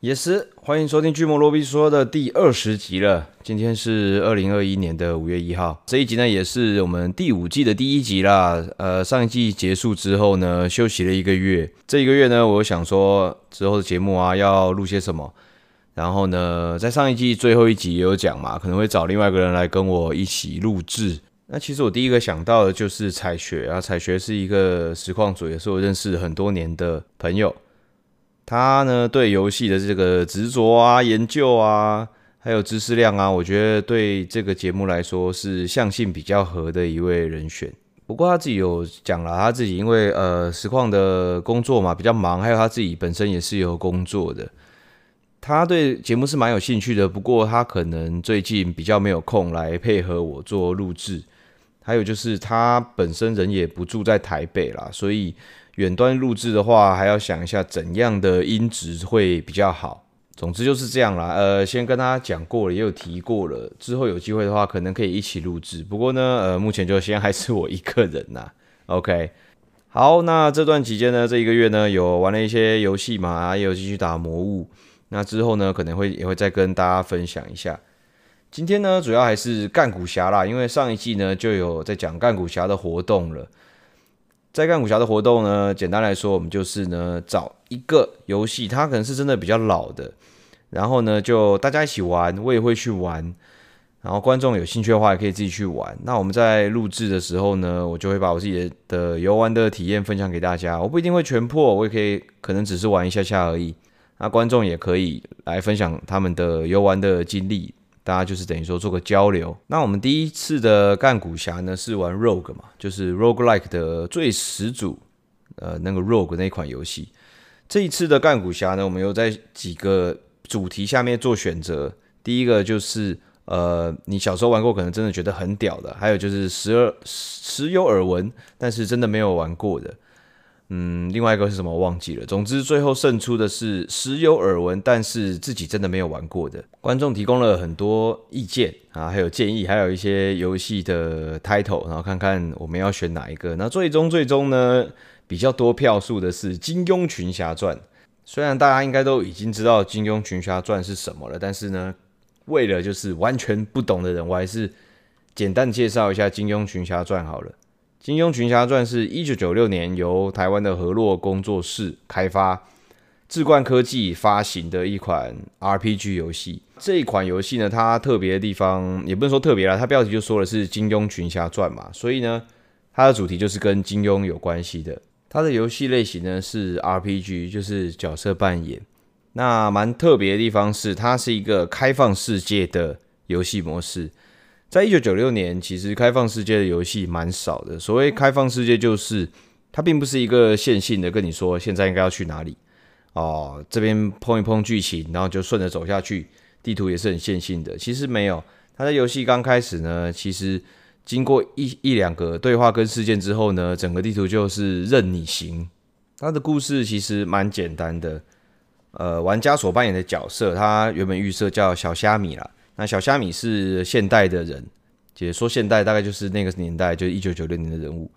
也是，欢迎收听《巨魔罗比说》的第二十集了。今天是二零二一年的五月一号，这一集呢也是我们第五季的第一集啦。呃，上一季结束之后呢，休息了一个月。这一个月呢，我想说之后的节目啊要录些什么。然后呢，在上一季最后一集也有讲嘛，可能会找另外一个人来跟我一起录制。那其实我第一个想到的就是采学啊，采学是一个实况主，也是我认识很多年的朋友。他呢，对游戏的这个执着啊、研究啊，还有知识量啊，我觉得对这个节目来说是相性比较合的一位人选。不过他自己有讲了，他自己因为呃实况的工作嘛比较忙，还有他自己本身也是有工作的，他对节目是蛮有兴趣的。不过他可能最近比较没有空来配合我做录制，还有就是他本身人也不住在台北啦，所以。远端录制的话，还要想一下怎样的音质会比较好。总之就是这样啦。呃，先跟大家讲过了，也有提过了。之后有机会的话，可能可以一起录制。不过呢，呃，目前就先还是我一个人呐。OK，好，那这段期间呢，这一个月呢，有玩了一些游戏嘛，也有继续打魔物。那之后呢，可能会也会再跟大家分享一下。今天呢，主要还是干古侠啦，因为上一季呢就有在讲干古侠的活动了。在干武侠的活动呢，简单来说，我们就是呢找一个游戏，它可能是真的比较老的，然后呢就大家一起玩，我也会去玩，然后观众有兴趣的话也可以自己去玩。那我们在录制的时候呢，我就会把我自己的游玩的体验分享给大家。我不一定会全破，我也可以可能只是玩一下下而已。那观众也可以来分享他们的游玩的经历。大家就是等于说做个交流。那我们第一次的干古侠呢是玩 Rogue 嘛，就是 Roguelike 的最始祖，呃，那个 Rogue 那款游戏。这一次的干古侠呢，我们又在几个主题下面做选择。第一个就是呃，你小时候玩过，可能真的觉得很屌的；还有就是时而时有耳闻，但是真的没有玩过的。嗯，另外一个是什么我忘记了。总之，最后胜出的是时有耳闻，但是自己真的没有玩过的观众提供了很多意见啊，还有建议，还有一些游戏的 title，然后看看我们要选哪一个。那最终最终呢，比较多票数的是《金庸群侠传》。虽然大家应该都已经知道《金庸群侠传》是什么了，但是呢，为了就是完全不懂的人，我还是简单介绍一下《金庸群侠传》好了。《金庸群侠传》是一九九六年由台湾的河洛工作室开发，志冠科技发行的一款 RPG 游戏。这一款游戏呢，它特别的地方也不能说特别啦，它标题就说的是《金庸群侠传》嘛，所以呢，它的主题就是跟金庸有关系的。它的游戏类型呢是 RPG，就是角色扮演。那蛮特别的地方是，它是一个开放世界的游戏模式。在一九九六年，其实开放世界的游戏蛮少的。所谓开放世界，就是它并不是一个线性的跟你说现在应该要去哪里哦，这边碰一碰剧情，然后就顺着走下去。地图也是很线性的，其实没有。它在游戏刚开始呢，其实经过一一两个对话跟事件之后呢，整个地图就是任你行。它的故事其实蛮简单的。呃，玩家所扮演的角色，他原本预设叫小虾米啦。那小虾米是现代的人，解说现代大概就是那个年代，就是一九九六年的人物。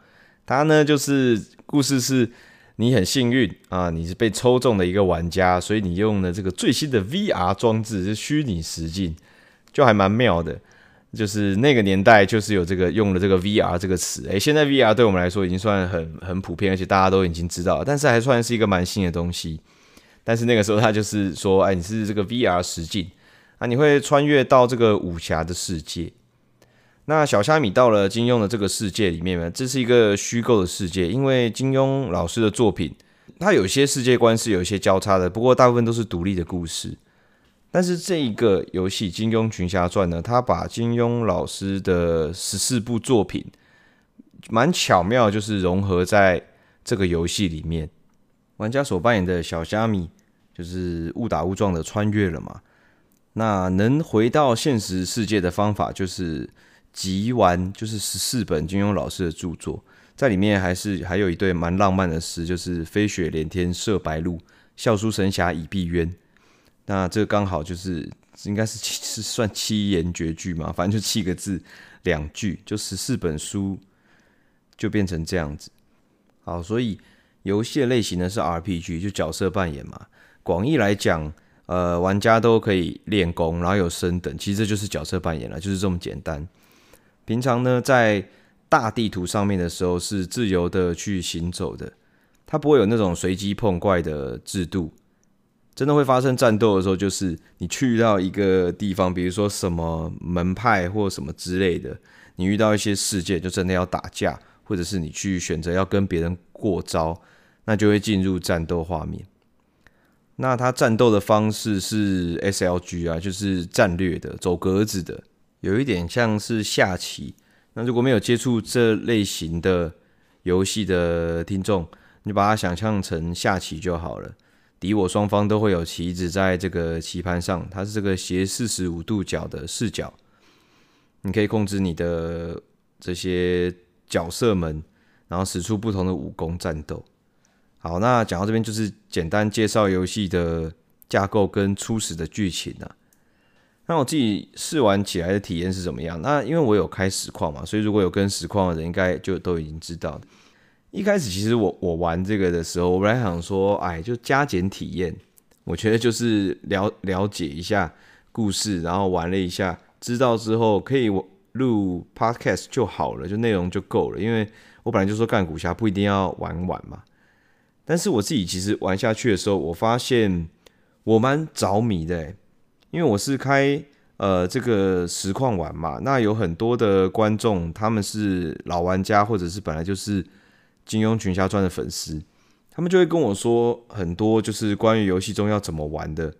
他呢，就是故事是你很幸运啊，你是被抽中的一个玩家，所以你用了这个最新的 VR 装置，是虚拟实境，就还蛮妙的。就是那个年代，就是有这个用了这个 VR 这个词。诶，现在 VR 对我们来说已经算很很普遍，而且大家都已经知道，但是还算是一个蛮新的东西。但是那个时候他就是说，哎，你是这个 VR 实境。那你会穿越到这个武侠的世界。那小虾米到了金庸的这个世界里面呢，这是一个虚构的世界，因为金庸老师的作品，它有些世界观是有一些交叉的，不过大部分都是独立的故事。但是这一个游戏《金庸群侠传》呢，它把金庸老师的十四部作品，蛮巧妙，就是融合在这个游戏里面。玩家所扮演的小虾米，就是误打误撞的穿越了嘛。那能回到现实世界的方法，就是集完，就是十四本金庸老师的著作，在里面还是还有一对蛮浪漫的诗，就是“飞雪连天射白鹿，笑书神侠倚碧鸳”。那这刚好就是应该是是算七言绝句嘛，反正就七个字两句，就十四本书就变成这样子。好，所以游戏的类型呢是 RPG，就角色扮演嘛。广义来讲。呃，玩家都可以练功，然后有升等，其实这就是角色扮演了，就是这么简单。平常呢，在大地图上面的时候是自由的去行走的，它不会有那种随机碰怪的制度。真的会发生战斗的时候，就是你去到一个地方，比如说什么门派或什么之类的，你遇到一些事件，就真的要打架，或者是你去选择要跟别人过招，那就会进入战斗画面。那他战斗的方式是 SLG 啊，就是战略的，走格子的，有一点像是下棋。那如果没有接触这类型的游戏的听众，你把它想象成下棋就好了。敌我双方都会有棋子在这个棋盘上，它是这个斜四十五度角的视角，你可以控制你的这些角色们，然后使出不同的武功战斗。好，那讲到这边就是简单介绍游戏的架构跟初始的剧情啊。那我自己试玩起来的体验是怎么样？那因为我有开实况嘛，所以如果有跟实况的人，应该就都已经知道。一开始其实我我玩这个的时候，我本来想说，哎，就加减体验。我觉得就是了了解一下故事，然后玩了一下，知道之后可以录 podcast 就好了，就内容就够了。因为我本来就说干武侠不一定要玩完嘛。但是我自己其实玩下去的时候，我发现我蛮着迷的，因为我是开呃这个实况玩嘛，那有很多的观众他们是老玩家，或者是本来就是金庸群侠传的粉丝，他们就会跟我说很多就是关于游戏中要怎么玩的，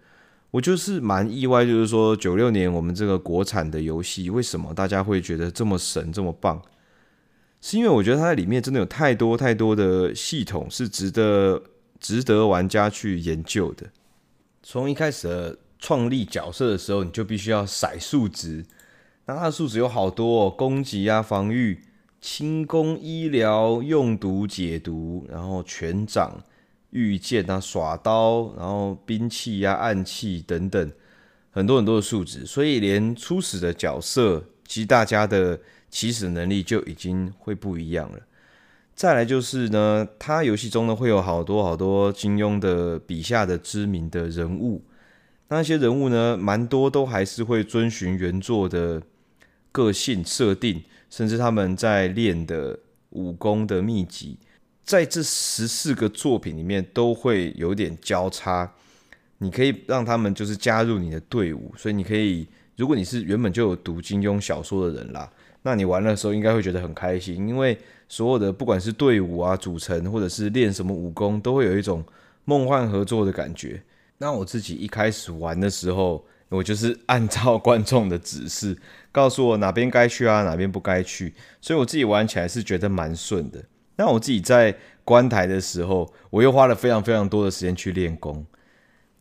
我就是蛮意外，就是说九六年我们这个国产的游戏，为什么大家会觉得这么神这么棒？是因为我觉得它在里面真的有太多太多的系统是值得值得玩家去研究的。从一开始的创立角色的时候，你就必须要骰数值，那它的数值有好多哦，攻击啊、防御、轻功、医疗、用毒、解毒，然后拳掌、御剑啊、耍刀，然后兵器啊、暗器等等，很多很多的数值，所以连初始的角色，其实大家的。起始能力就已经会不一样了。再来就是呢，它游戏中呢会有好多好多金庸的笔下的知名的人物，那些人物呢，蛮多都还是会遵循原作的个性设定，甚至他们在练的武功的秘籍，在这十四个作品里面都会有点交叉。你可以让他们就是加入你的队伍，所以你可以，如果你是原本就有读金庸小说的人啦。那你玩的时候应该会觉得很开心，因为所有的不管是队伍啊组成，或者是练什么武功，都会有一种梦幻合作的感觉。那我自己一开始玩的时候，我就是按照观众的指示，告诉我哪边该去啊，哪边不该去，所以我自己玩起来是觉得蛮顺的。那我自己在观台的时候，我又花了非常非常多的时间去练功。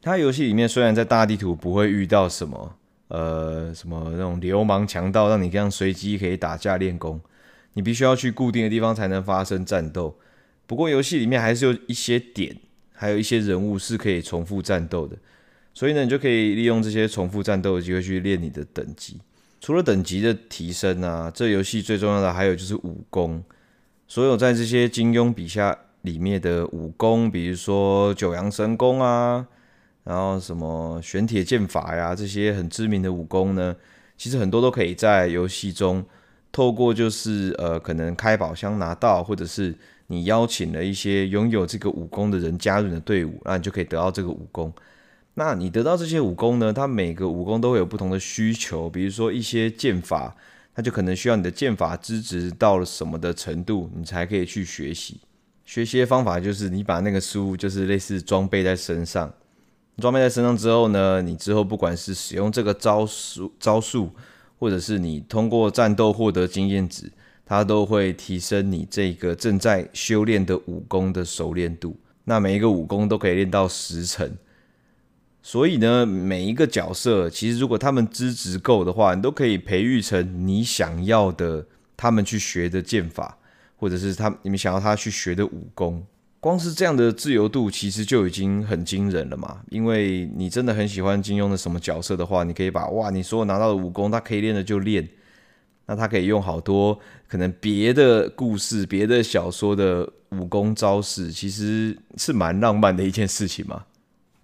它游戏里面虽然在大地图不会遇到什么。呃，什么那种流氓强盗，让你这样随机可以打架练功，你必须要去固定的地方才能发生战斗。不过游戏里面还是有一些点，还有一些人物是可以重复战斗的，所以呢，你就可以利用这些重复战斗的机会去练你的等级。除了等级的提升啊，这游戏最重要的还有就是武功。所有在这些金庸笔下里面的武功，比如说九阳神功啊。然后什么玄铁剑法呀，这些很知名的武功呢，其实很多都可以在游戏中透过就是呃可能开宝箱拿到，或者是你邀请了一些拥有这个武功的人加入你的队伍，那你就可以得到这个武功。那你得到这些武功呢，它每个武功都会有不同的需求，比如说一些剑法，它就可能需要你的剑法资质到了什么的程度，你才可以去学习。学习的方法就是你把那个书就是类似装备在身上。装备在身上之后呢，你之后不管是使用这个招数、招数，或者是你通过战斗获得经验值，它都会提升你这个正在修炼的武功的熟练度。那每一个武功都可以练到十层，所以呢，每一个角色其实如果他们资质够的话，你都可以培育成你想要的他们去学的剑法，或者是他你们想要他去学的武功。光是这样的自由度，其实就已经很惊人了嘛。因为你真的很喜欢金庸的什么角色的话，你可以把哇，你所有拿到的武功，他可以练的就练。那他可以用好多可能别的故事、别的小说的武功招式，其实是蛮浪漫的一件事情嘛。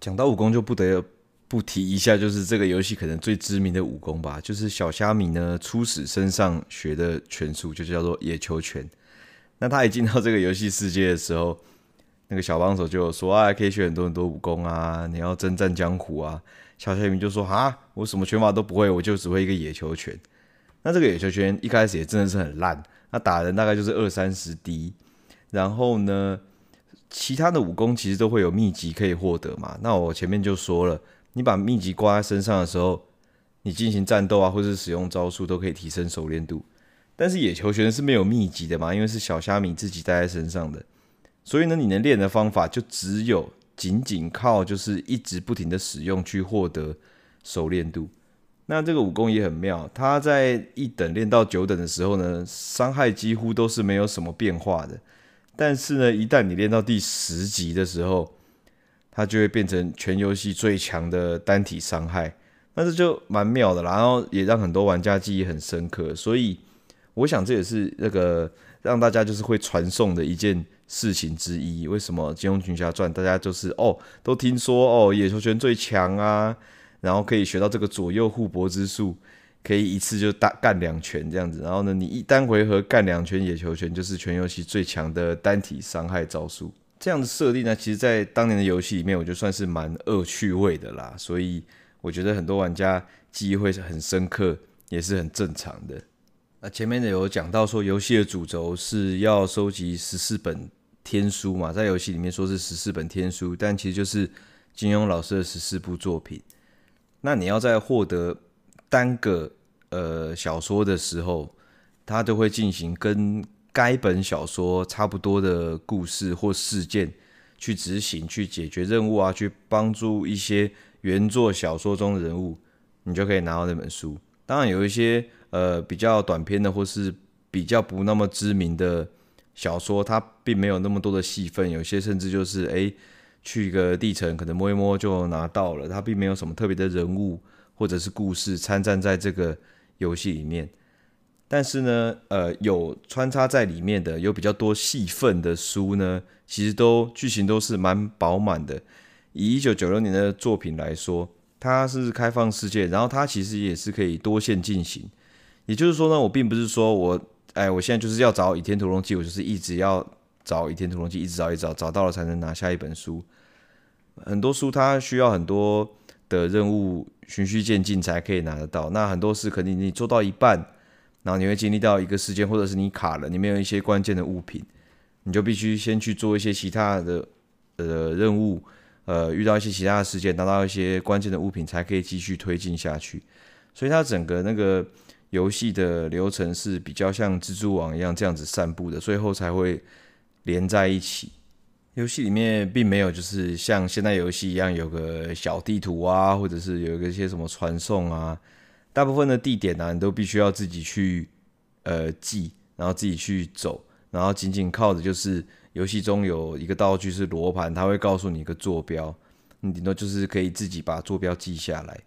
讲到武功，就不得不提一下，就是这个游戏可能最知名的武功吧，就是小虾米呢初始身上学的拳术，就叫做野球拳。那他一进到这个游戏世界的时候，那个小帮手就有说啊，可以学很多很多武功啊，你要征战江湖啊。小虾米就说啊，我什么拳法都不会，我就只会一个野球拳。那这个野球拳一开始也真的是很烂，那打人大概就是二三十滴。然后呢，其他的武功其实都会有秘籍可以获得嘛。那我前面就说了，你把秘籍挂在身上的时候，你进行战斗啊，或是使用招数都可以提升熟练度。但是野球拳是没有秘籍的嘛，因为是小虾米自己带在身上的，所以呢，你能练的方法就只有仅仅靠就是一直不停的使用去获得熟练度。那这个武功也很妙，它在一等练到九等的时候呢，伤害几乎都是没有什么变化的。但是呢，一旦你练到第十级的时候，它就会变成全游戏最强的单体伤害。那这就蛮妙的啦，然后也让很多玩家记忆很深刻。所以。我想这也是那个让大家就是会传颂的一件事情之一。为什么《金庸群侠传》大家就是哦都听说哦野球拳最强啊，然后可以学到这个左右互搏之术，可以一次就打干两拳这样子。然后呢，你一单回合干两拳野球拳，就是全游戏最强的单体伤害招数。这样的设定呢，其实在当年的游戏里面，我就算是蛮恶趣味的啦。所以我觉得很多玩家记忆会是很深刻，也是很正常的。那前面呢有讲到说，游戏的主轴是要收集十四本天书嘛，在游戏里面说是十四本天书，但其实就是金庸老师的十四部作品。那你要在获得单个呃小说的时候，他都会进行跟该本小说差不多的故事或事件去执行、去解决任务啊，去帮助一些原作小说中的人物，你就可以拿到那本书。当然有一些。呃，比较短篇的或是比较不那么知名的小说，它并没有那么多的戏份，有些甚至就是哎，去一个地层可能摸一摸就拿到了，它并没有什么特别的人物或者是故事参战在这个游戏里面。但是呢，呃，有穿插在里面的有比较多戏份的书呢，其实都剧情都是蛮饱满的。以一九九六年的作品来说，它是开放世界，然后它其实也是可以多线进行。也就是说呢，我并不是说我，哎，我现在就是要找《倚天屠龙记》，我就是一直要找《倚天屠龙记》，一直找，一找，找到了才能拿下一本书。很多书它需要很多的任务循序渐进才可以拿得到。那很多事肯定你做到一半，然后你会经历到一个事件，或者是你卡了，你没有一些关键的物品，你就必须先去做一些其他的呃任务，呃，遇到一些其他的事件，拿到一些关键的物品，才可以继续推进下去。所以它整个那个。游戏的流程是比较像蜘蛛网一样这样子散布的，最后才会连在一起。游戏里面并没有就是像现在游戏一样有个小地图啊，或者是有一个些什么传送啊。大部分的地点呢，你都必须要自己去呃记，然后自己去走，然后仅仅靠的就是游戏中有一个道具是罗盘，它会告诉你一个坐标，你顶多就是可以自己把坐标记下来。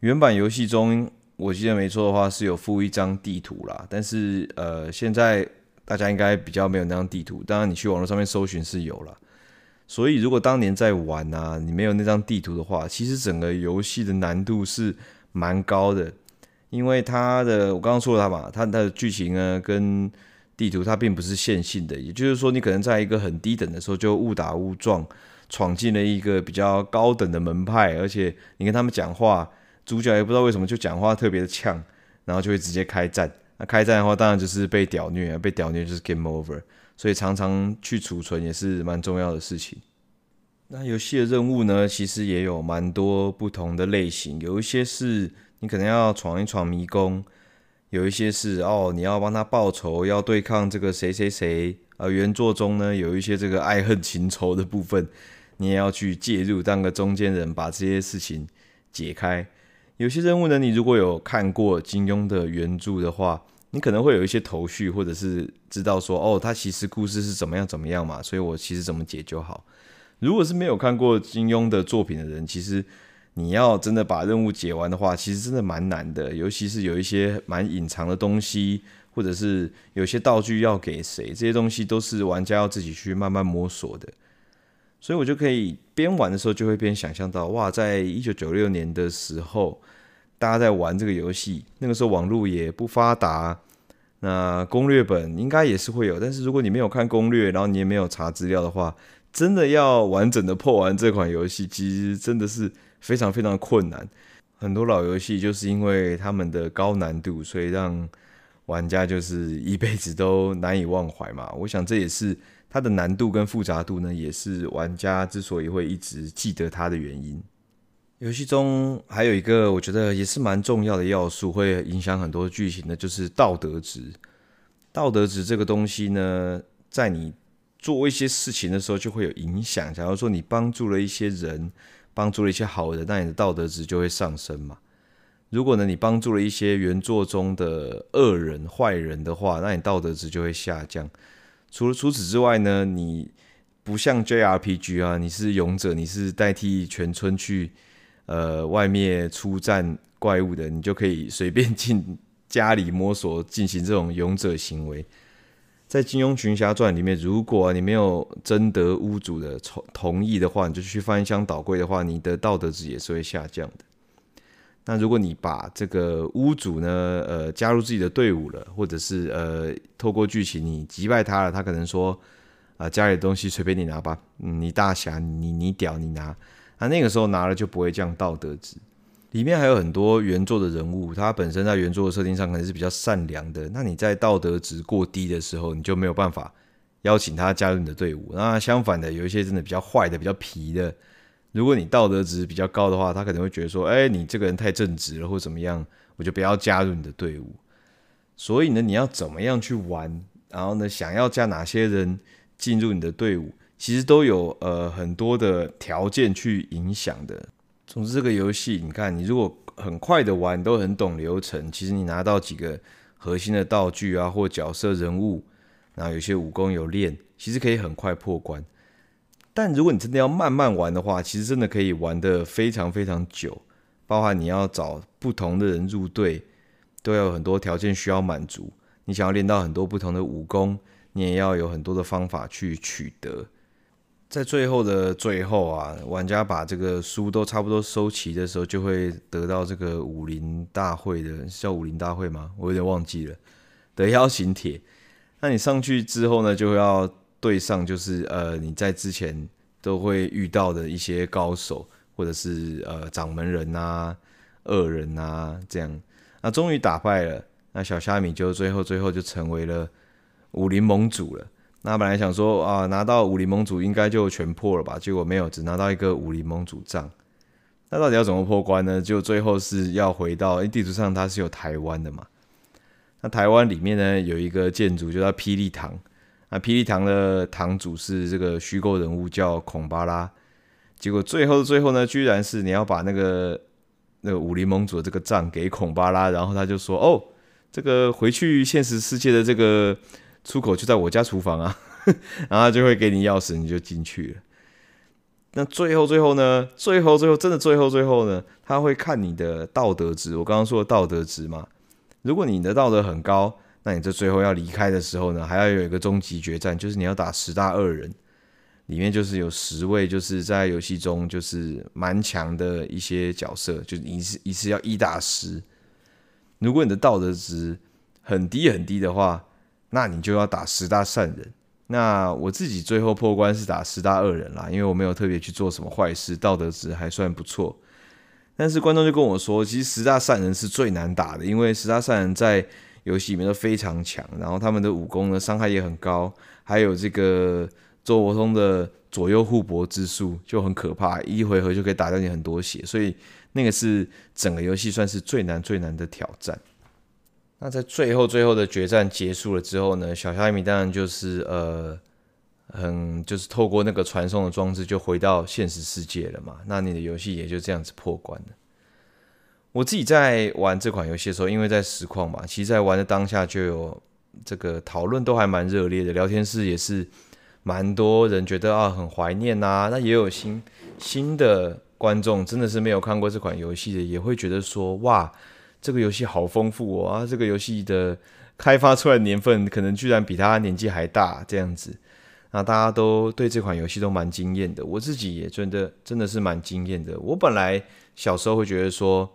原版游戏中。我记得没错的话是有附一张地图啦，但是呃，现在大家应该比较没有那张地图。当然，你去网络上面搜寻是有了。所以，如果当年在玩啊，你没有那张地图的话，其实整个游戏的难度是蛮高的，因为它的我刚刚说了它嘛，它的剧情呢跟地图它并不是线性的，也就是说，你可能在一个很低等的时候就误打误撞闯进了一个比较高等的门派，而且你跟他们讲话。主角也不知道为什么就讲话特别的呛，然后就会直接开战。那开战的话，当然就是被屌虐啊，被屌虐就是 game over。所以常常去储存也是蛮重要的事情。那游戏的任务呢，其实也有蛮多不同的类型，有一些是你可能要闯一闯迷宫，有一些是哦你要帮他报仇，要对抗这个谁谁谁。呃原作中呢，有一些这个爱恨情仇的部分，你也要去介入，当个中间人，把这些事情解开。有些任务呢，你如果有看过金庸的原著的话，你可能会有一些头绪，或者是知道说，哦，他其实故事是怎么样怎么样嘛，所以我其实怎么解就好。如果是没有看过金庸的作品的人，其实你要真的把任务解完的话，其实真的蛮难的，尤其是有一些蛮隐藏的东西，或者是有些道具要给谁，这些东西都是玩家要自己去慢慢摸索的。所以我就可以边玩的时候就会边想象到，哇，在一九九六年的时候，大家在玩这个游戏，那个时候网络也不发达，那攻略本应该也是会有，但是如果你没有看攻略，然后你也没有查资料的话，真的要完整的破完这款游戏，其实真的是非常非常困难。很多老游戏就是因为他们的高难度，所以让玩家就是一辈子都难以忘怀嘛。我想这也是它的难度跟复杂度呢，也是玩家之所以会一直记得它的原因。游戏中还有一个我觉得也是蛮重要的要素，会影响很多剧情的，就是道德值。道德值这个东西呢，在你做一些事情的时候就会有影响。假如说你帮助了一些人。帮助了一些好人，那你的道德值就会上升嘛。如果呢，你帮助了一些原作中的恶人、坏人的话，那你道德值就会下降。除了除此之外呢，你不像 JRPG 啊，你是勇者，你是代替全村去呃外面出战怪物的，你就可以随便进家里摸索进行这种勇者行为。在《金庸群侠传》里面，如果你没有征得屋主的同同意的话，你就去翻箱倒柜的话，你的道德值也是会下降的。那如果你把这个屋主呢，呃，加入自己的队伍了，或者是呃，透过剧情你击败他了，他可能说啊、家里的东西随便你拿吧，你大侠，你你屌，你拿，那那个时候拿了就不会降道德值。里面还有很多原作的人物，他本身在原作的设定上可能是比较善良的。那你在道德值过低的时候，你就没有办法邀请他加入你的队伍。那相反的，有一些真的比较坏的、比较皮的，如果你道德值比较高的话，他可能会觉得说：“哎，你这个人太正直了，或怎么样，我就不要加入你的队伍。”所以呢，你要怎么样去玩，然后呢，想要加哪些人进入你的队伍，其实都有呃很多的条件去影响的。总之，这个游戏，你看，你如果很快的玩，都很懂流程，其实你拿到几个核心的道具啊，或角色人物，然后有些武功有练，其实可以很快破关。但如果你真的要慢慢玩的话，其实真的可以玩得非常非常久，包含你要找不同的人入队，都要有很多条件需要满足。你想要练到很多不同的武功，你也要有很多的方法去取得。在最后的最后啊，玩家把这个书都差不多收齐的时候，就会得到这个武林大会的，叫武林大会吗？我有点忘记了的邀请帖。那你上去之后呢，就要对上，就是呃你在之前都会遇到的一些高手，或者是呃掌门人啊、恶人啊这样。那终于打败了，那小虾米就最后最后就成为了武林盟主了。那本来想说啊，拿到武林盟主应该就全破了吧？结果没有，只拿到一个武林盟主杖。那到底要怎么破关呢？就最后是要回到，欸，地图上它是有台湾的嘛？那台湾里面呢，有一个建筑就叫霹雳堂。那霹雳堂的堂主是这个虚构人物叫孔巴拉。结果最后的最后呢，居然是你要把那个那个武林盟主的这个账给孔巴拉，然后他就说：“哦，这个回去现实世界的这个。”出口就在我家厨房啊，然后他就会给你钥匙，你就进去了。那最后最后呢？最后最后真的最后最后呢？他会看你的道德值。我刚刚说的道德值嘛，如果你的道德很高，那你这最后要离开的时候呢，还要有一个终极决战，就是你要打十大恶人，里面就是有十位，就是在游戏中就是蛮强的一些角色，就一次一次要一打十。如果你的道德值很低很低的话，那你就要打十大善人。那我自己最后破关是打十大恶人啦，因为我没有特别去做什么坏事，道德值还算不错。但是观众就跟我说，其实十大善人是最难打的，因为十大善人在游戏里面都非常强，然后他们的武功呢伤害也很高，还有这个周伯通的左右互搏之术就很可怕，一回合就可以打掉你很多血，所以那个是整个游戏算是最难最难的挑战。那在最后最后的决战结束了之后呢，小虾米当然就是呃，很就是透过那个传送的装置就回到现实世界了嘛。那你的游戏也就这样子破关了。我自己在玩这款游戏的时候，因为在实况嘛，其实在玩的当下就有这个讨论都还蛮热烈的，聊天室也是蛮多人觉得啊很怀念呐、啊。那也有新新的观众真的是没有看过这款游戏的，也会觉得说哇。这个游戏好丰富哦啊！这个游戏的开发出来年份可能居然比他年纪还大这样子，那大家都对这款游戏都蛮惊艳的，我自己也觉得真的是蛮惊艳的。我本来小时候会觉得说，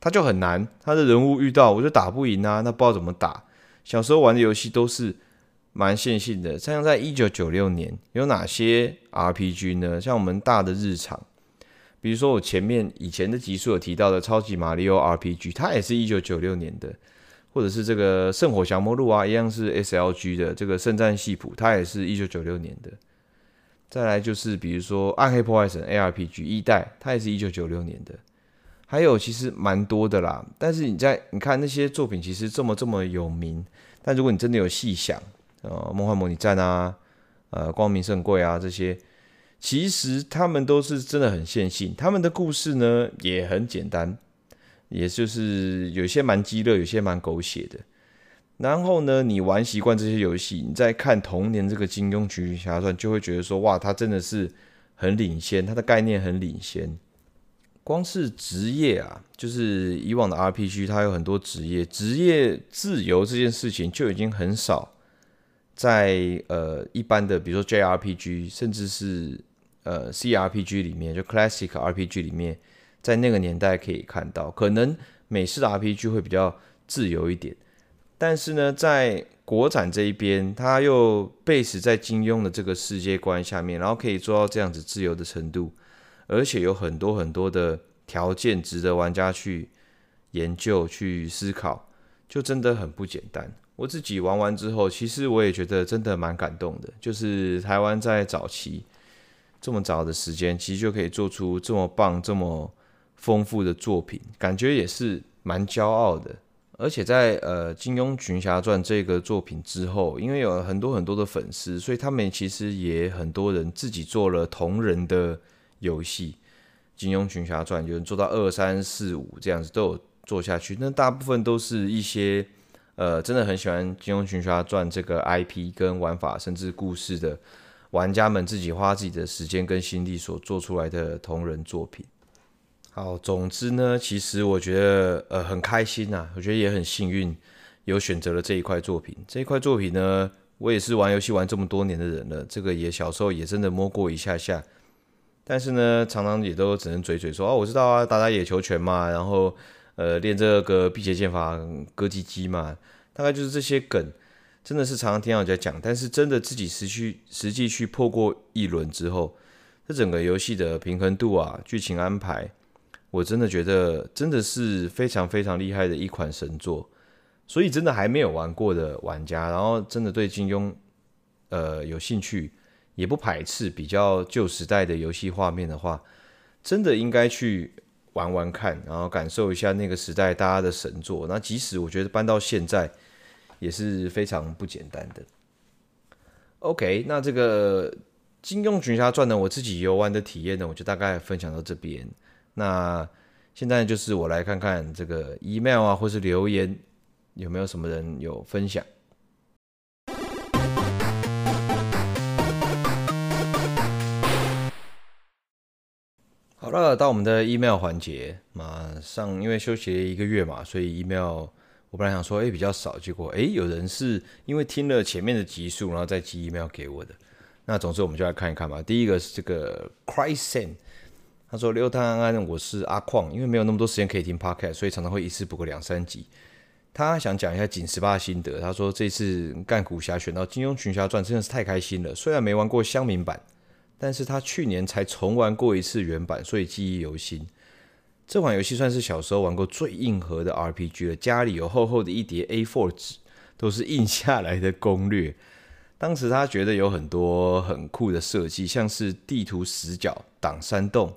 他就很难，他的人物遇到我就打不赢啊，那不知道怎么打。小时候玩的游戏都是蛮线性的。像在一九九六年有哪些 RPG 呢？像我们大的日常，比如说我前面以前的集数有提到的超级马里奥 RPG，它也是一九九六年的。或者是这个圣火降魔录啊，一样是 SLG 的这个圣战系谱，它也是一九九六年的。再来就是比如说暗黑破坏神 ARPG 一代，它也是一九九六年的。还有其实蛮多的啦，但是你在你看那些作品，其实这么这么有名，但如果你真的有细想，呃，梦幻模拟战啊，呃，光明圣柜啊这些，其实他们都是真的很线性，他们的故事呢也很简单。也就是有些蛮激烈，有些蛮狗血的。然后呢，你玩习惯这些游戏，你再看童年这个《金庸群侠传》，就会觉得说，哇，它真的是很领先，它的概念很领先。光是职业啊，就是以往的 RPG，它有很多职业，职业自由这件事情就已经很少在呃一般的，比如说 JRPG，甚至是呃 CRPG 里面，就 Classic RPG 里面。在那个年代可以看到，可能美式的 RPG 会比较自由一点，但是呢，在国产这一边，它又 base 在金庸的这个世界观下面，然后可以做到这样子自由的程度，而且有很多很多的条件值得玩家去研究、去思考，就真的很不简单。我自己玩完之后，其实我也觉得真的蛮感动的，就是台湾在早期这么早的时间，其实就可以做出这么棒、这么。丰富的作品，感觉也是蛮骄傲的。而且在呃《金庸群侠传》这个作品之后，因为有很多很多的粉丝，所以他们其实也很多人自己做了同人的游戏，《金庸群侠传》有人做到二三四五这样子都有做下去。那大部分都是一些呃真的很喜欢《金庸群侠传》这个 IP 跟玩法，甚至故事的玩家们自己花自己的时间跟心力所做出来的同人作品。好，总之呢，其实我觉得呃很开心呐，我觉得也很幸运，有选择了这一块作品。这一块作品呢，我也是玩游戏玩这么多年的人了，这个也小时候也真的摸过一下下，但是呢，常常也都只能嘴嘴说哦，我知道啊，打打野球拳嘛，然后呃练这个辟邪剑法割鸡鸡嘛，大概就是这些梗，真的是常常听到人家讲，但是真的自己实去实际去破过一轮之后，这整个游戏的平衡度啊，剧情安排。我真的觉得真的是非常非常厉害的一款神作，所以真的还没有玩过的玩家，然后真的对金庸呃有兴趣，也不排斥比较旧时代的游戏画面的话，真的应该去玩玩看，然后感受一下那个时代大家的神作。那即使我觉得搬到现在也是非常不简单的。OK，那这个金庸群侠传呢，我自己游玩的体验呢，我就大概分享到这边。那现在就是我来看看这个 email 啊，或是留言，有没有什么人有分享？好了，到我们的 email 环节，马上因为休息了一个月嘛，所以 email 我本来想说，哎，比较少，结果哎，有人是因为听了前面的集数，然后再寄 email 给我的。那总之我们就来看一看吧。第一个是这个 Chrisen，。他说：“刘汤安安，我是阿矿，因为没有那么多时间可以听 Podcast，所以常常会一次补个两三集。他想讲一下锦十八的心得。他说这次干苦侠选到《金庸群侠传》真的是太开心了。虽然没玩过乡民版，但是他去年才重玩过一次原版，所以记忆犹新。这款游戏算是小时候玩过最硬核的 RPG 了。家里有厚厚的一叠 A4 纸，都是印下来的攻略。当时他觉得有很多很酷的设计，像是地图死角挡山洞。”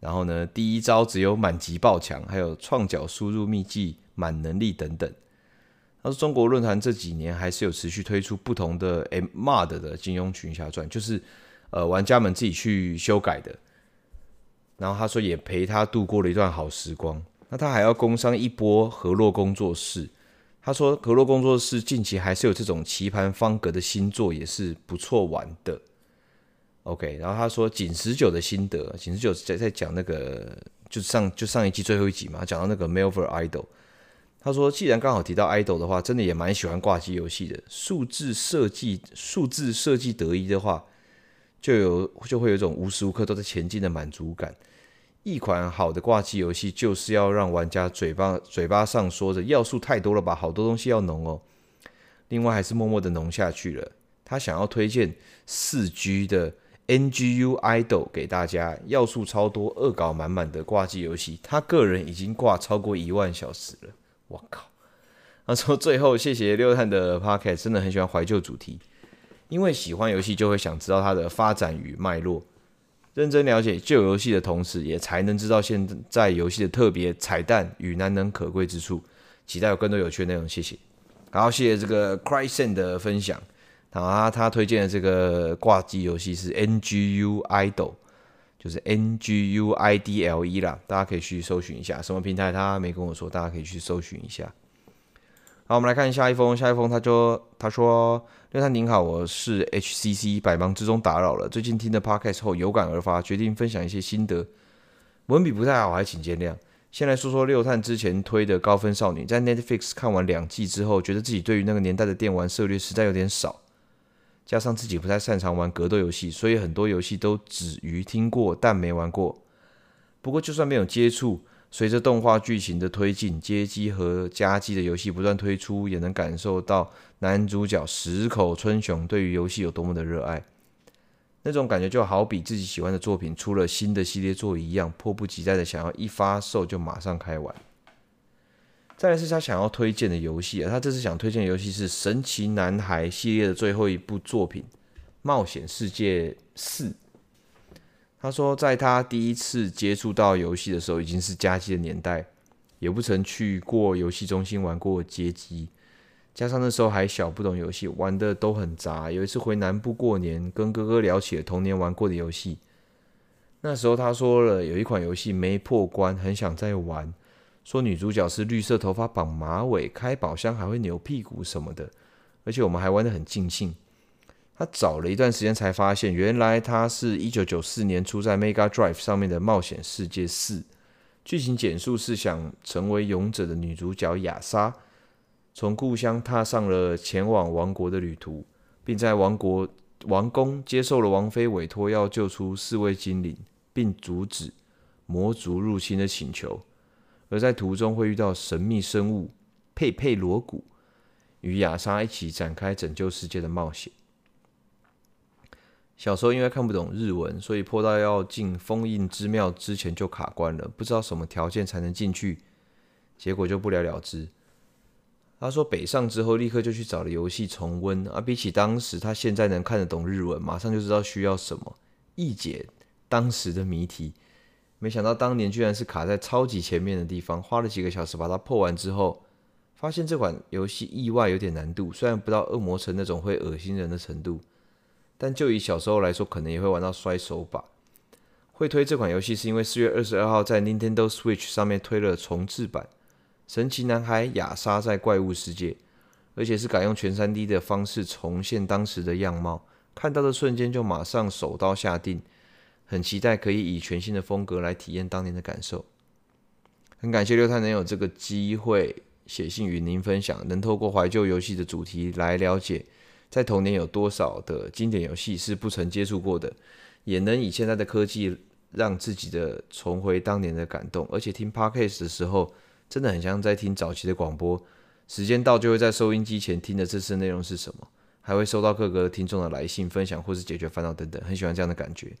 然后呢，第一招只有满级爆强，还有创角输入秘技满能力等等。他说中国论坛这几年还是有持续推出不同的 MOD 的《金庸群侠传》，就是呃玩家们自己去修改的。然后他说也陪他度过了一段好时光。那他还要工商一波河洛工作室。他说河洛工作室近期还是有这种棋盘方格的新作，也是不错玩的。OK，然后他说锦十九的心得，锦十九在在讲那个，就上就上一季最后一集嘛，讲到那个 Melver Idol，他说，既然刚好提到 idol 的话，真的也蛮喜欢挂机游戏的。数字设计，数字设计得意的话，就有就会有一种无时无刻都在前进的满足感。一款好的挂机游戏，就是要让玩家嘴巴嘴巴上说着要素太多了吧，好多东西要浓哦。另外还是默默的浓下去了。他想要推荐四 G 的 NGU Idol 给大家，要素超多、恶搞满满的挂机游戏。他个人已经挂超过一万小时了。我靠！他说最后谢谢六探的 Pocket，真的很喜欢怀旧主题，因为喜欢游戏就会想知道它的发展与脉络。认真了解旧游戏的同时，也才能知道现在游戏的特别彩蛋与难能可贵之处。期待有更多有趣的内容，谢谢。好，谢谢这个 Crysen 的分享。然后他他推荐的这个挂机游戏是 NGU Idol，就是 NGU IDLE 啦，大家可以去搜寻一下。什么平台他没跟我说，大家可以去搜寻一下。好，我们来看下一封，下一封他就他说。六探您好，我是 HCC，百忙之中打扰了。最近听的 Podcast 后有感而发，决定分享一些心得。文笔不太好，还请见谅。先来说说六探之前推的《高分少女》，在 Netflix 看完两季之后，觉得自己对于那个年代的电玩涉猎实在有点少，加上自己不太擅长玩格斗游戏，所以很多游戏都止于听过，但没玩过。不过就算没有接触，随着动画剧情的推进，街机和家机的游戏不断推出，也能感受到男主角石口春雄对于游戏有多么的热爱。那种感觉就好比自己喜欢的作品出了新的系列作一样，迫不及待的想要一发售就马上开玩。再来是他想要推荐的游戏啊，他这次想推荐的游戏是《神奇男孩》系列的最后一部作品《冒险世界四》。他说，在他第一次接触到游戏的时候，已经是家机的年代，也不曾去过游戏中心玩过街机，加上那时候还小，不懂游戏，玩的都很杂。有一次回南部过年，跟哥哥聊起了童年玩过的游戏，那时候他说了有一款游戏没破关，很想再玩，说女主角是绿色头发、绑马尾、开宝箱还会扭屁股什么的，而且我们还玩得很尽兴。他找了一段时间才发现，原来他是一九九四年出在 Mega Drive 上面的《冒险世界四》。剧情简述是想成为勇者的女主角亚莎，从故乡踏上了前往王国的旅途，并在王国王宫接受了王妃委托，要救出四位精灵，并阻止魔族入侵的请求。而在途中会遇到神秘生物佩佩罗古，与亚莎一起展开拯救世界的冒险。小时候因为看不懂日文，所以破到要进封印之庙之前就卡关了，不知道什么条件才能进去，结果就不了了之。他说北上之后立刻就去找了游戏重温，而比起当时他现在能看得懂日文，马上就知道需要什么，一解当时的谜题。没想到当年居然是卡在超级前面的地方，花了几个小时把它破完之后，发现这款游戏意外有点难度，虽然不到恶魔城那种会恶心人的程度。但就以小时候来说，可能也会玩到摔手把。会推这款游戏是因为四月二十二号在 Nintendo Switch 上面推了重制版《神奇男孩亚莎在怪物世界》，而且是改用全 3D 的方式重现当时的样貌。看到的瞬间就马上手刀下定，很期待可以以全新的风格来体验当年的感受。很感谢六探能有这个机会写信与您分享，能透过怀旧游戏的主题来了解。在童年有多少的经典游戏是不曾接触过的，也能以现在的科技让自己的重回当年的感动。而且听 Podcast 的时候，真的很像在听早期的广播，时间到就会在收音机前听的这次内容是什么，还会收到各个听众的来信分享或是解决烦恼等等，很喜欢这样的感觉。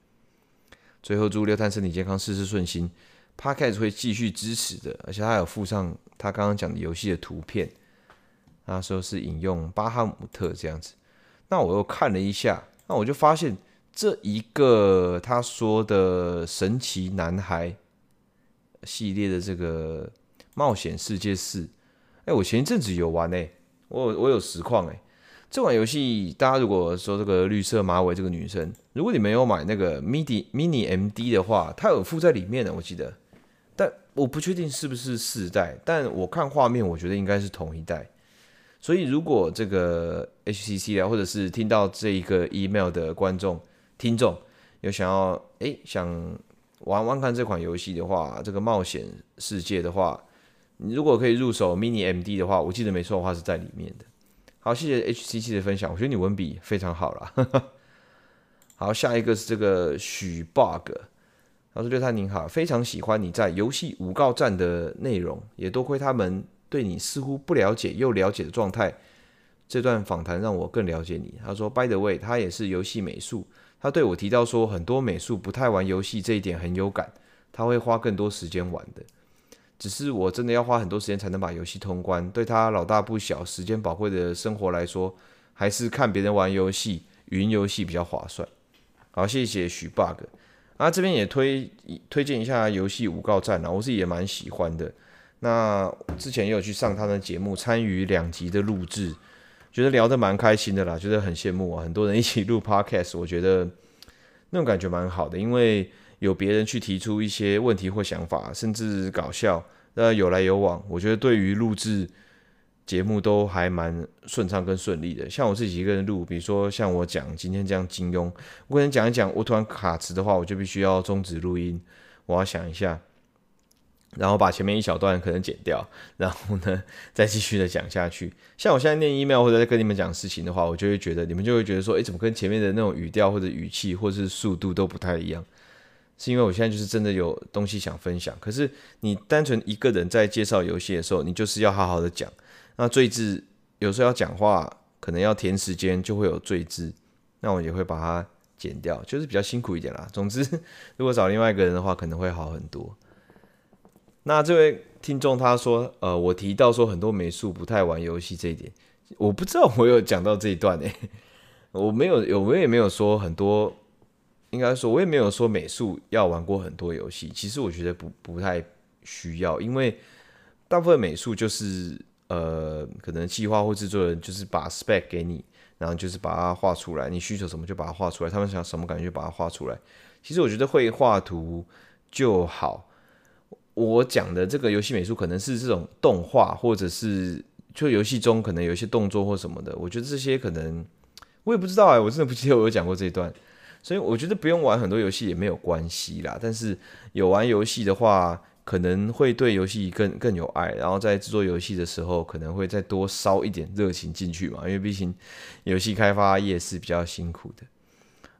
最后祝六探身体健康，事事顺心，Podcast 会继续支持的，而且他有附上他刚刚讲的游戏的图片，他说是引用巴哈姆特这样子。那我又看了一下，那我就发现这一个他说的神奇男孩系列的这个冒险世界四，哎，我前一阵子有玩哎，我有我有实况哎，这款游戏大家如果说这个绿色马尾这个女生，如果你没有买那个 mini mini MD 的话，它有附在里面的，我记得，但我不确定是不是四代，但我看画面，我觉得应该是同一代。所以，如果这个 HCC 啊，或者是听到这一个 email 的观众、听众有想要诶想玩玩看这款游戏的话，这个冒险世界的话，你如果可以入手 Mini MD 的话，我记得没错的话是在里面的。好，谢谢 HCC 的分享，我觉得你文笔非常好啦。好，下一个是这个许 bug，他说六探您好，非常喜欢你在游戏五告站的内容，也多亏他们对你似乎不了解又了解的状态，这段访谈让我更了解你。他说 By the way，他也是游戏美术，他对我提到说很多美术不太玩游戏这一点很有感，他会花更多时间玩的。只是我真的要花很多时间才能把游戏通关，对他老大不小、时间宝贵的生活来说，还是看别人玩游戏、云游戏比较划算。好，谢谢许 bug，啊，这边也推推荐一下游戏五告站啊，我自己也蛮喜欢的。那之前也有去上他的节目，参与两集的录制，觉得聊得蛮开心的啦，觉得很羡慕啊，很多人一起录 podcast，我觉得那种感觉蛮好的，因为有别人去提出一些问题或想法，甚至搞笑，那有来有往，我觉得对于录制。节目都还蛮顺畅跟顺利的，像我自己一个人录，比如说像我讲今天这样金庸，我跟你讲一讲，我突然卡词的话，我就必须要终止录音，我要想一下，然后把前面一小段可能剪掉，然后呢 再继续的讲下去。像我现在念 email 或者在跟你们讲事情的话，我就会觉得你们就会觉得说，诶，怎么跟前面的那种语调或者语气或者是速度都不太一样？是因为我现在就是真的有东西想分享，可是你单纯一个人在介绍游戏的时候，你就是要好好的讲。那赘字有时候要讲话，可能要填时间，就会有赘字，那我也会把它剪掉，就是比较辛苦一点啦。总之，如果找另外一个人的话，可能会好很多。那这位听众他说，呃，我提到说很多美术不太玩游戏这一点，我不知道我有讲到这一段诶、我没有，有我也没有说很多，应该说我也没有说美术要玩过很多游戏。其实我觉得不不太需要，因为大部分美术就是。呃，可能计划或制作人就是把 spec 给你，然后就是把它画出来，你需求什么就把它画出来，他们想什么感觉就把它画出来。其实我觉得会画图就好。我讲的这个游戏美术可能是这种动画，或者是就游戏中可能有一些动作或什么的。我觉得这些可能我也不知道哎、我真的不记得我有讲过这一段。所以我觉得不用玩很多游戏也没有关系啦。但是有玩游戏的话。可能会对游戏更更有爱，然后在制作游戏的时候，可能会再多烧一点热情进去嘛，因为毕竟游戏开发业是比较辛苦的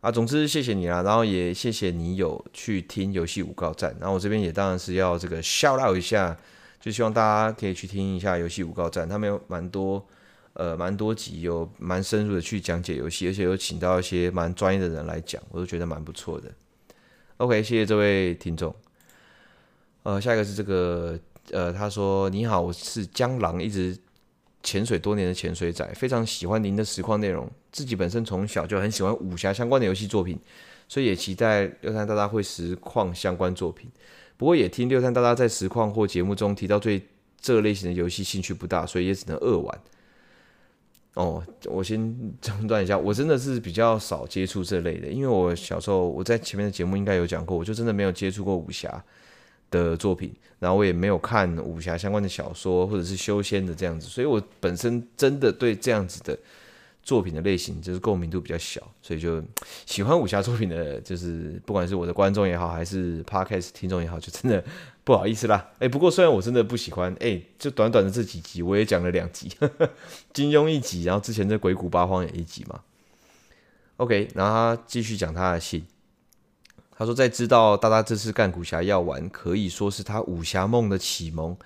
啊。总之，谢谢你啦，然后也谢谢你有去听游戏五告站，然后我这边也当然是要这个 shout out 一下，就希望大家可以去听一下游戏五告站，他们有蛮多呃蛮多集，有蛮深入的去讲解游戏，而且有请到一些蛮专业的人来讲，我都觉得蛮不错的。OK，谢谢这位听众。呃，下一个是这个，呃，他说：“你好，我是江郎，一直潜水多年的潜水仔，非常喜欢您的实况内容。自己本身从小就很喜欢武侠相关的游戏作品，所以也期待六三大大会实况相关作品。不过也听六三大大在实况或节目中提到，对这类型的游戏兴趣不大，所以也只能二玩。哦，我先 中断一下，我真的是比较少接触这类的，因为我小时候我在前面的节目应该有讲过，我就真的没有接触过武侠。”的作品，然后我也没有看武侠相关的小说或者是修仙的这样子，所以我本身真的对这样子的作品的类型就是共鸣度比较小，所以就喜欢武侠作品的，就是不管是我的观众也好，还是 Podcast 听众也好，就真的不好意思啦。哎，不过虽然我真的不喜欢，哎，就短短的这几集，我也讲了两集，呵呵，金庸一集，然后之前的鬼谷八荒也一集嘛。OK，然后他继续讲他的信。他说：“在知道大大这次干古侠要玩，可以说是他武侠梦的启蒙，《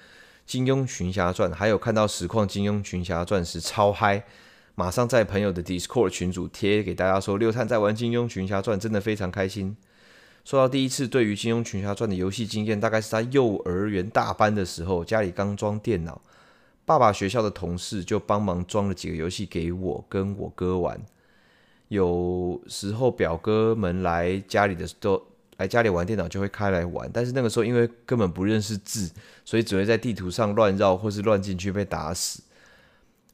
金庸群侠传》，还有看到实况《金庸群侠传》时超嗨，马上在朋友的 Discord 群组贴给大家说，六探在玩《金庸群侠传》，真的非常开心。说到第一次对于《金庸群侠传》的游戏经验，大概是在幼儿园大班的时候，家里刚装电脑，爸爸学校的同事就帮忙装了几个游戏给我跟我哥玩。”有时候表哥们来家里的都，来家里玩电脑就会开来玩，但是那个时候因为根本不认识字，所以只会在地图上乱绕或是乱进去被打死。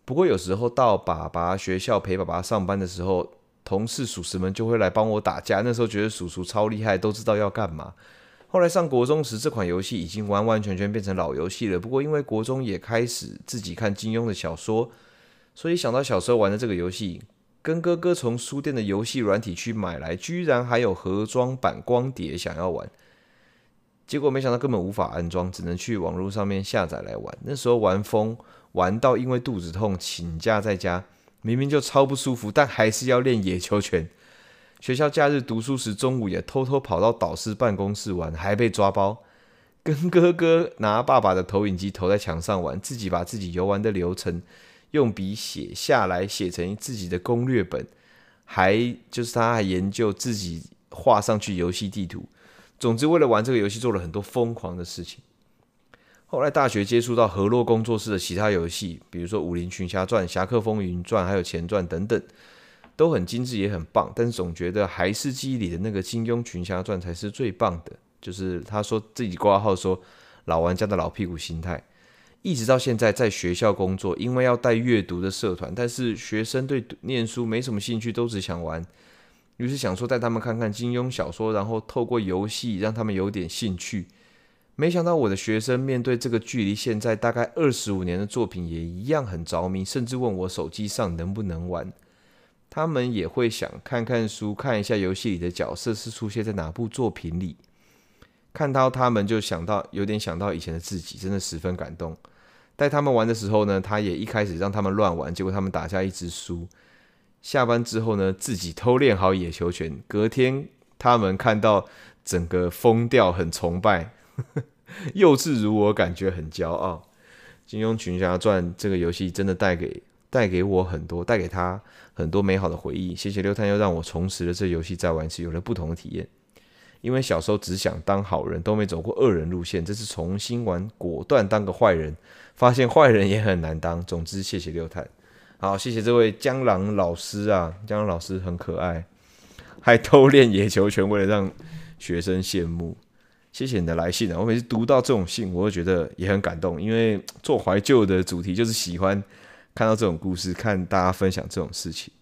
不过有时候到爸爸学校陪爸爸上班的时候，同事叔叔们就会来帮我打架。那时候觉得叔叔超厉害，都知道要干嘛。后来上国中时，这款游戏已经完完全全变成老游戏了。不过因为国中也开始自己看金庸的小说，所以想到小时候玩的这个游戏。跟哥哥从书店的游戏软体区买来，居然还有盒装版光碟，想要玩。结果没想到根本无法安装，只能去网络上面下载来玩。那时候玩疯，玩到因为肚子痛请假在家，明明就超不舒服，但还是要练野球拳。学校假日读书时，中午也偷偷跑到导师办公室玩，还被抓包。跟哥哥拿爸爸的投影机投在墙上玩，自己把自己游玩的流程用笔写下来，写成自己的攻略本，还就是他还研究自己画上去游戏地图。总之，为了玩这个游戏，做了很多疯狂的事情。后来大学接触到河洛工作室的其他游戏，比如说《武林群侠传》《侠客风云传》还有前传等等。都很精致，也很棒，但是总觉得还是记忆里的那个《金庸群侠传》才是最棒的。就是他说自己挂号说老玩家的老屁股心态，一直到现在在学校工作，因为要带阅读的社团，但是学生对念书没什么兴趣，都只想玩。于是想说带他们看看金庸小说，然后透过游戏让他们有点兴趣。没想到我的学生面对这个距离现在大概二十五年的作品，也一样很着迷，甚至问我手机上能不能玩。他们也会想看看书，看一下游戏里的角色是出现在哪部作品里。看到他们就想到，有点想到以前的自己，真的十分感动。带他们玩的时候呢，他也一开始让他们乱玩，结果他们打下一支输。下班之后呢，自己偷练好野球拳。隔天他们看到整个疯掉，很崇拜，幼稚如我，感觉很骄傲。《金庸群侠传》这个游戏真的带给。带给我很多，带给他很多美好的回忆。谢谢六探，又让我重拾了这游戏，再玩一次，有了不同的体验。因为小时候只想当好人，都没走过恶人路线，这次重新玩，果断当个坏人，发现坏人也很难当。总之，谢谢六探。好，谢谢这位江郎老师啊，江郎老师很可爱，还偷练野球拳，为了让学生羡慕。谢谢你的来信啊，我每次读到这种信，我会觉得也很感动，因为做怀旧的主题就是喜欢。看到这种故事，看大家分享这种事情，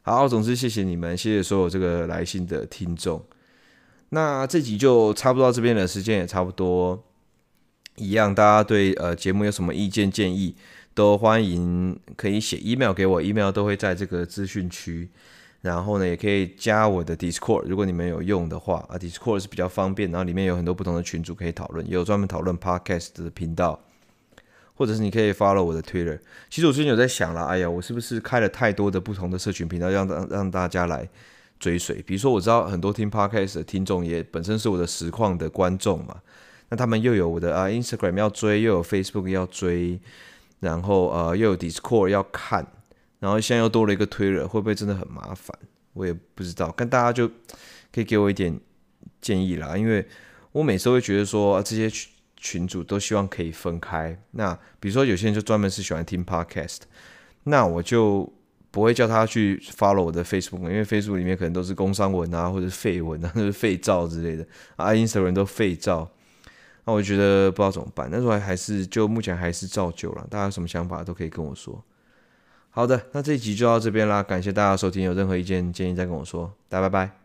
好，总之谢谢你们，谢谢所有这个来信的听众。那这集就差不多到这边了，时间也差不多，一样，大家对呃节目有什么意见建议，都欢迎可以写 email 给我，email 都会在这个资讯区。然后呢，也可以加我的 Discord，如果你们有用的话啊，Discord 是比较方便，然后里面有很多不同的群组可以讨论，也有专门讨论 Podcast 的频道。或者是你可以 follow 我的 Twitter。其实我最近有在想了，哎呀，我是不是开了太多的不同的社群频道，让让让大家来追随？比如说，我知道很多听 Podcast 的听众也本身是我的实况的观众嘛，那他们又有我的啊 Instagram 要追，又有 Facebook 要追，然后呃又有 Discord 要看，然后现在又多了一个 Twitter，会不会真的很麻烦？我也不知道，但大家就可以给我一点建议啦，因为我每次会觉得说、啊、这些。群主都希望可以分开。那比如说有些人就专门是喜欢听 podcast，那我就不会叫他去 follow 我的 Facebook，因为 Facebook 里面可能都是工商文啊，或者是废文啊，或者是废照之类的啊，Instagram 都废照。那我觉得不知道怎么办。那时候还是就目前还是照旧了。大家有什么想法都可以跟我说。好的，那这一集就到这边啦，感谢大家收听。有任何意见建议再跟我说。大家拜拜。